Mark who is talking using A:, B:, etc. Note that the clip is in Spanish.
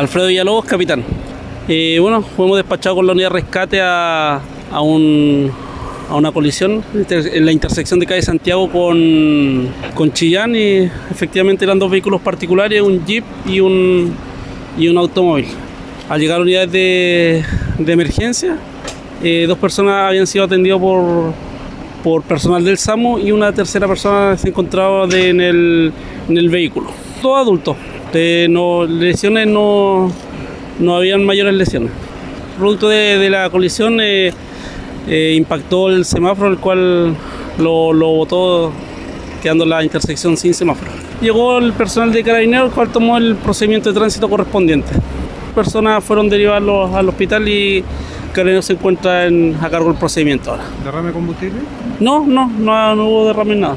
A: Alfredo Villalobos, capitán. Eh, bueno, fuimos despachados con la unidad de rescate a, a, un, a una colisión en la intersección de calle Santiago con, con Chillán y efectivamente eran dos vehículos particulares, un jeep y un, y un automóvil. Al llegar a unidades de, de emergencia, eh, dos personas habían sido atendidas por, por personal del SAMU y una tercera persona se encontraba en, el, en el vehículo. Todos adultos, eh, no, lesiones no, no habían mayores lesiones. Producto de, de la colisión eh, eh, impactó el semáforo, el cual lo, lo botó quedando la intersección sin semáforo. Llegó el personal de carabineros, el cual tomó el procedimiento de tránsito correspondiente. Personas fueron derivadas al, al hospital y Carabineros se encuentra en, a cargo del procedimiento ahora.
B: ¿Derrame de combustible?
A: No, no, no, no hubo derrame nada.